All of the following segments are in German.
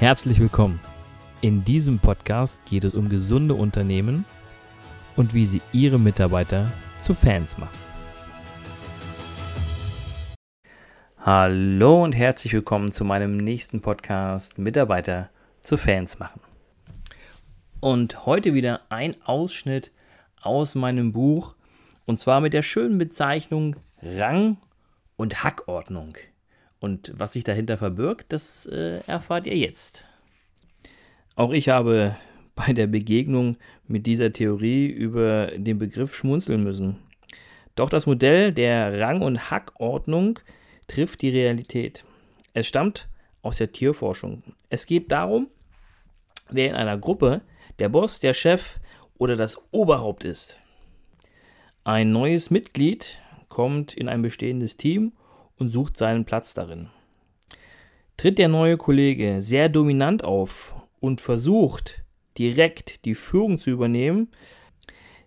Herzlich willkommen. In diesem Podcast geht es um gesunde Unternehmen und wie sie ihre Mitarbeiter zu Fans machen. Hallo und herzlich willkommen zu meinem nächsten Podcast Mitarbeiter zu Fans machen. Und heute wieder ein Ausschnitt aus meinem Buch und zwar mit der schönen Bezeichnung Rang und Hackordnung. Und was sich dahinter verbirgt, das äh, erfahrt ihr jetzt. Auch ich habe bei der Begegnung mit dieser Theorie über den Begriff schmunzeln müssen. Doch das Modell der Rang- und Hackordnung trifft die Realität. Es stammt aus der Tierforschung. Es geht darum, wer in einer Gruppe der Boss, der Chef oder das Oberhaupt ist. Ein neues Mitglied kommt in ein bestehendes Team und sucht seinen Platz darin. Tritt der neue Kollege sehr dominant auf und versucht direkt die Führung zu übernehmen,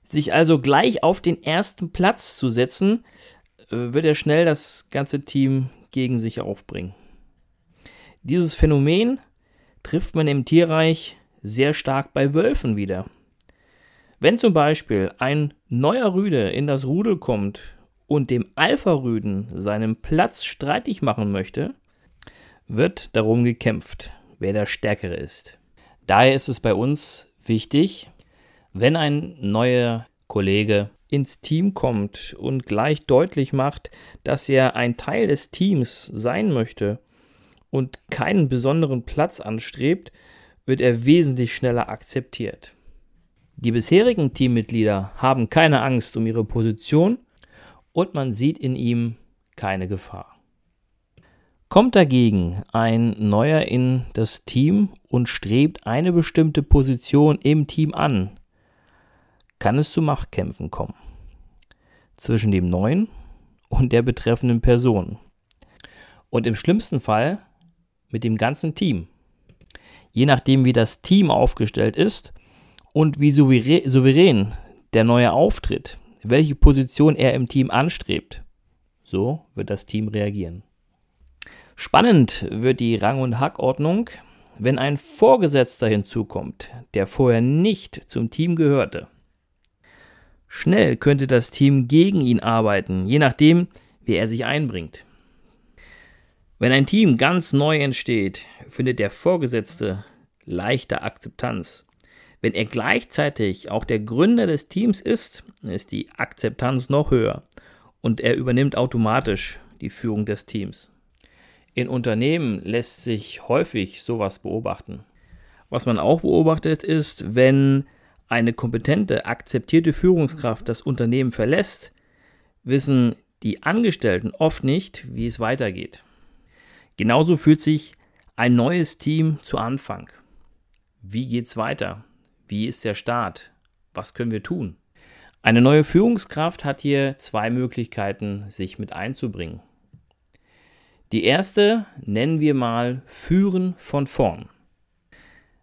sich also gleich auf den ersten Platz zu setzen, äh, wird er schnell das ganze Team gegen sich aufbringen. Dieses Phänomen trifft man im Tierreich sehr stark bei Wölfen wieder. Wenn zum Beispiel ein neuer Rüde in das Rudel kommt und dem Alpha-Rüden seinen Platz streitig machen möchte, wird darum gekämpft, wer der Stärkere ist. Daher ist es bei uns wichtig, wenn ein neuer Kollege ins Team kommt und gleich deutlich macht, dass er ein Teil des Teams sein möchte und keinen besonderen Platz anstrebt, wird er wesentlich schneller akzeptiert. Die bisherigen Teammitglieder haben keine Angst um ihre Position und man sieht in ihm keine Gefahr. Kommt dagegen ein neuer in das Team und strebt eine bestimmte Position im Team an, kann es zu Machtkämpfen kommen zwischen dem neuen und der betreffenden Person. Und im schlimmsten Fall mit dem ganzen Team. Je nachdem, wie das Team aufgestellt ist und wie souverän der neue auftritt, welche Position er im Team anstrebt. So wird das Team reagieren. Spannend wird die Rang- und Hackordnung, wenn ein Vorgesetzter hinzukommt, der vorher nicht zum Team gehörte. Schnell könnte das Team gegen ihn arbeiten, je nachdem, wie er sich einbringt. Wenn ein Team ganz neu entsteht, findet der Vorgesetzte leichter Akzeptanz. Wenn er gleichzeitig auch der Gründer des Teams ist, ist die Akzeptanz noch höher und er übernimmt automatisch die Führung des Teams. In Unternehmen lässt sich häufig sowas beobachten. Was man auch beobachtet ist, wenn eine kompetente, akzeptierte Führungskraft das Unternehmen verlässt, wissen die Angestellten oft nicht, wie es weitergeht. Genauso fühlt sich ein neues Team zu Anfang. Wie geht's weiter? Wie ist der Start? Was können wir tun? Eine neue Führungskraft hat hier zwei Möglichkeiten, sich mit einzubringen. Die erste nennen wir mal Führen von vorn.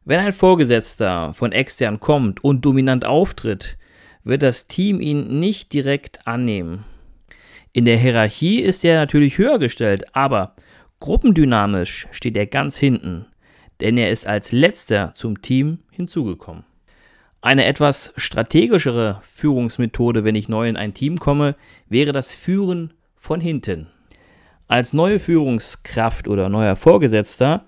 Wenn ein Vorgesetzter von extern kommt und dominant auftritt, wird das Team ihn nicht direkt annehmen. In der Hierarchie ist er natürlich höher gestellt, aber gruppendynamisch steht er ganz hinten, denn er ist als letzter zum Team hinzugekommen. Eine etwas strategischere Führungsmethode, wenn ich neu in ein Team komme, wäre das Führen von hinten. Als neue Führungskraft oder neuer Vorgesetzter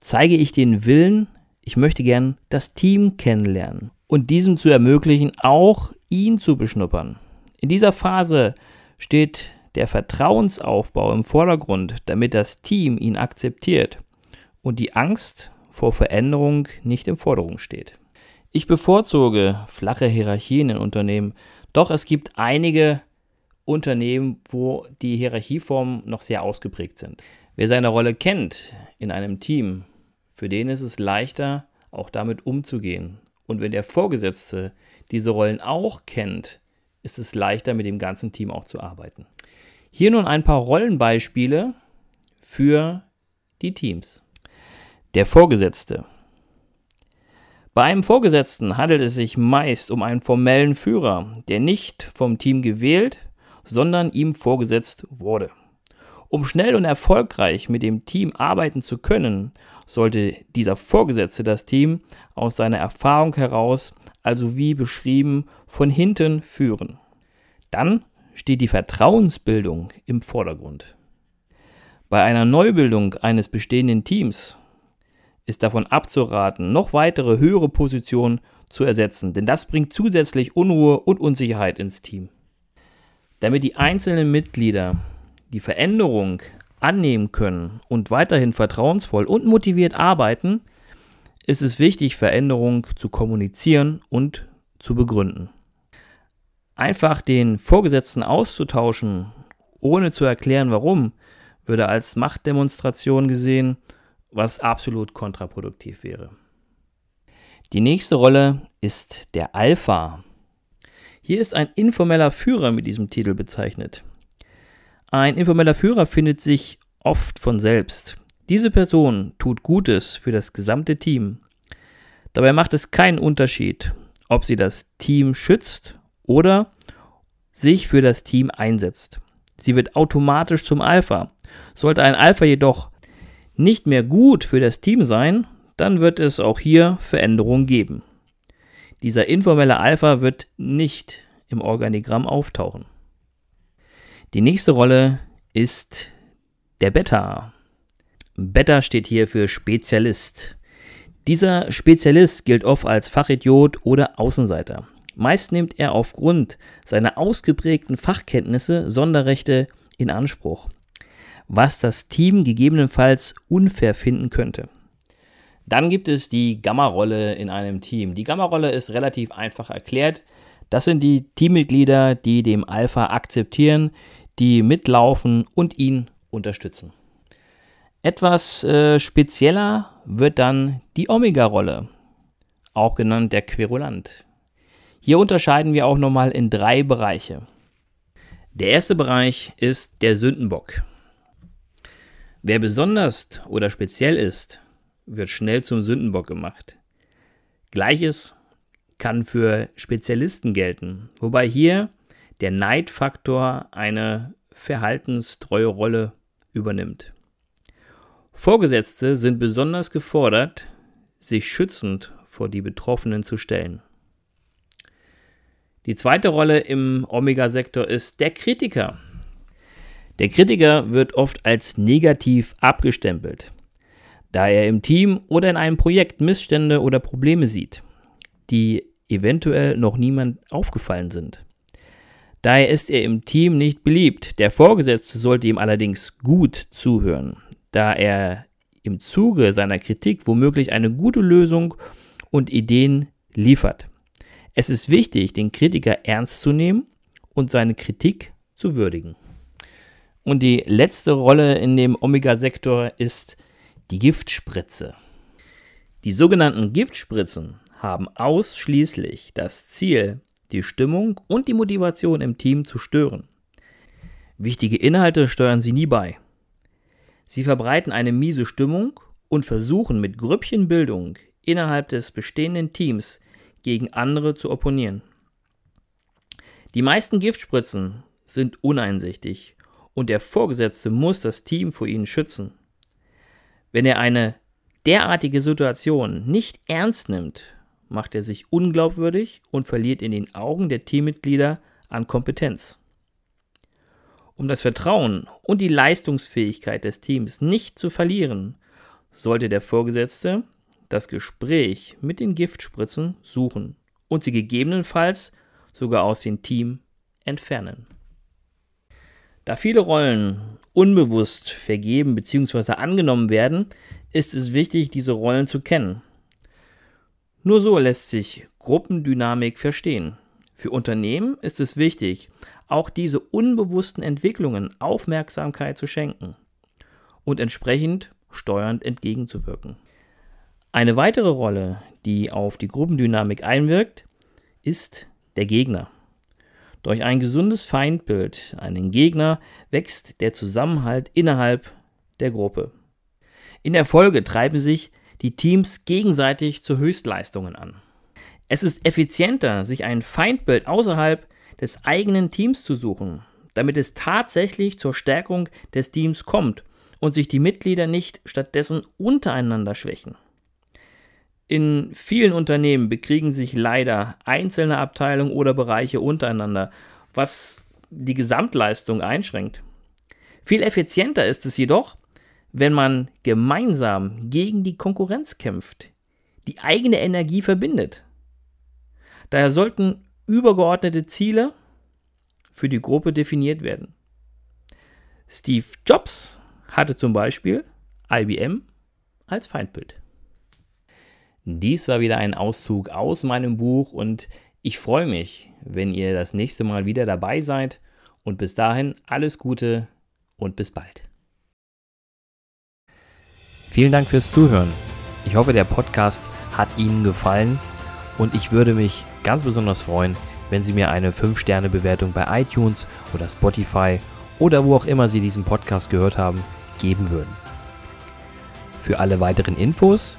zeige ich den Willen, ich möchte gern das Team kennenlernen und diesem zu ermöglichen, auch ihn zu beschnuppern. In dieser Phase steht der Vertrauensaufbau im Vordergrund, damit das Team ihn akzeptiert und die Angst vor Veränderung nicht im Vordergrund steht. Ich bevorzuge flache Hierarchien in Unternehmen, doch es gibt einige Unternehmen, wo die Hierarchieformen noch sehr ausgeprägt sind. Wer seine Rolle kennt in einem Team, für den ist es leichter, auch damit umzugehen. Und wenn der Vorgesetzte diese Rollen auch kennt, ist es leichter, mit dem ganzen Team auch zu arbeiten. Hier nun ein paar Rollenbeispiele für die Teams. Der Vorgesetzte bei einem Vorgesetzten handelt es sich meist um einen formellen Führer, der nicht vom Team gewählt, sondern ihm vorgesetzt wurde. Um schnell und erfolgreich mit dem Team arbeiten zu können, sollte dieser Vorgesetzte das Team aus seiner Erfahrung heraus, also wie beschrieben, von hinten führen. Dann steht die Vertrauensbildung im Vordergrund. Bei einer Neubildung eines bestehenden Teams ist davon abzuraten, noch weitere höhere Positionen zu ersetzen, denn das bringt zusätzlich Unruhe und Unsicherheit ins Team. Damit die einzelnen Mitglieder die Veränderung annehmen können und weiterhin vertrauensvoll und motiviert arbeiten, ist es wichtig, Veränderung zu kommunizieren und zu begründen. Einfach den Vorgesetzten auszutauschen, ohne zu erklären, warum, würde als Machtdemonstration gesehen, was absolut kontraproduktiv wäre. Die nächste Rolle ist der Alpha. Hier ist ein informeller Führer mit diesem Titel bezeichnet. Ein informeller Führer findet sich oft von selbst. Diese Person tut Gutes für das gesamte Team. Dabei macht es keinen Unterschied, ob sie das Team schützt oder sich für das Team einsetzt. Sie wird automatisch zum Alpha. Sollte ein Alpha jedoch nicht mehr gut für das Team sein, dann wird es auch hier Veränderungen geben. Dieser informelle Alpha wird nicht im Organigramm auftauchen. Die nächste Rolle ist der Beta. Beta steht hier für Spezialist. Dieser Spezialist gilt oft als Fachidiot oder Außenseiter. Meist nimmt er aufgrund seiner ausgeprägten Fachkenntnisse Sonderrechte in Anspruch, was das Team gegebenenfalls unfair finden könnte. Dann gibt es die Gamma-Rolle in einem Team. Die Gamma-Rolle ist relativ einfach erklärt. Das sind die Teammitglieder, die dem Alpha akzeptieren, die mitlaufen und ihn unterstützen. Etwas äh, spezieller wird dann die Omega-Rolle, auch genannt der Querulant. Hier unterscheiden wir auch nochmal in drei Bereiche. Der erste Bereich ist der Sündenbock. Wer besonders oder speziell ist, wird schnell zum Sündenbock gemacht. Gleiches kann für Spezialisten gelten, wobei hier der Neidfaktor eine verhaltenstreue Rolle übernimmt. Vorgesetzte sind besonders gefordert, sich schützend vor die Betroffenen zu stellen. Die zweite Rolle im Omega-Sektor ist der Kritiker. Der Kritiker wird oft als negativ abgestempelt, da er im Team oder in einem Projekt Missstände oder Probleme sieht, die eventuell noch niemand aufgefallen sind. Daher ist er im Team nicht beliebt. Der Vorgesetzte sollte ihm allerdings gut zuhören, da er im Zuge seiner Kritik womöglich eine gute Lösung und Ideen liefert. Es ist wichtig, den Kritiker ernst zu nehmen und seine Kritik zu würdigen. Und die letzte Rolle in dem Omega-Sektor ist die Giftspritze. Die sogenannten Giftspritzen haben ausschließlich das Ziel, die Stimmung und die Motivation im Team zu stören. Wichtige Inhalte steuern sie nie bei. Sie verbreiten eine miese Stimmung und versuchen mit Grüppchenbildung innerhalb des bestehenden Teams gegen andere zu opponieren. Die meisten Giftspritzen sind uneinsichtig und der Vorgesetzte muss das Team vor ihnen schützen. Wenn er eine derartige Situation nicht ernst nimmt, macht er sich unglaubwürdig und verliert in den Augen der Teammitglieder an Kompetenz. Um das Vertrauen und die Leistungsfähigkeit des Teams nicht zu verlieren, sollte der Vorgesetzte das Gespräch mit den Giftspritzen suchen und sie gegebenenfalls sogar aus dem Team entfernen. Da viele Rollen unbewusst vergeben bzw. angenommen werden, ist es wichtig, diese Rollen zu kennen nur so lässt sich Gruppendynamik verstehen. Für Unternehmen ist es wichtig, auch diese unbewussten Entwicklungen Aufmerksamkeit zu schenken und entsprechend steuernd entgegenzuwirken. Eine weitere Rolle, die auf die Gruppendynamik einwirkt, ist der Gegner. Durch ein gesundes Feindbild, einen Gegner, wächst der Zusammenhalt innerhalb der Gruppe. In der Folge treiben sich die Teams gegenseitig zu Höchstleistungen an. Es ist effizienter, sich ein Feindbild außerhalb des eigenen Teams zu suchen, damit es tatsächlich zur Stärkung des Teams kommt und sich die Mitglieder nicht stattdessen untereinander schwächen. In vielen Unternehmen bekriegen sich leider einzelne Abteilungen oder Bereiche untereinander, was die Gesamtleistung einschränkt. Viel effizienter ist es jedoch, wenn man gemeinsam gegen die Konkurrenz kämpft, die eigene Energie verbindet. Daher sollten übergeordnete Ziele für die Gruppe definiert werden. Steve Jobs hatte zum Beispiel IBM als Feindbild. Dies war wieder ein Auszug aus meinem Buch und ich freue mich, wenn ihr das nächste Mal wieder dabei seid und bis dahin alles Gute und bis bald. Vielen Dank fürs Zuhören. Ich hoffe, der Podcast hat Ihnen gefallen und ich würde mich ganz besonders freuen, wenn Sie mir eine 5-Sterne-Bewertung bei iTunes oder Spotify oder wo auch immer Sie diesen Podcast gehört haben, geben würden. Für alle weiteren Infos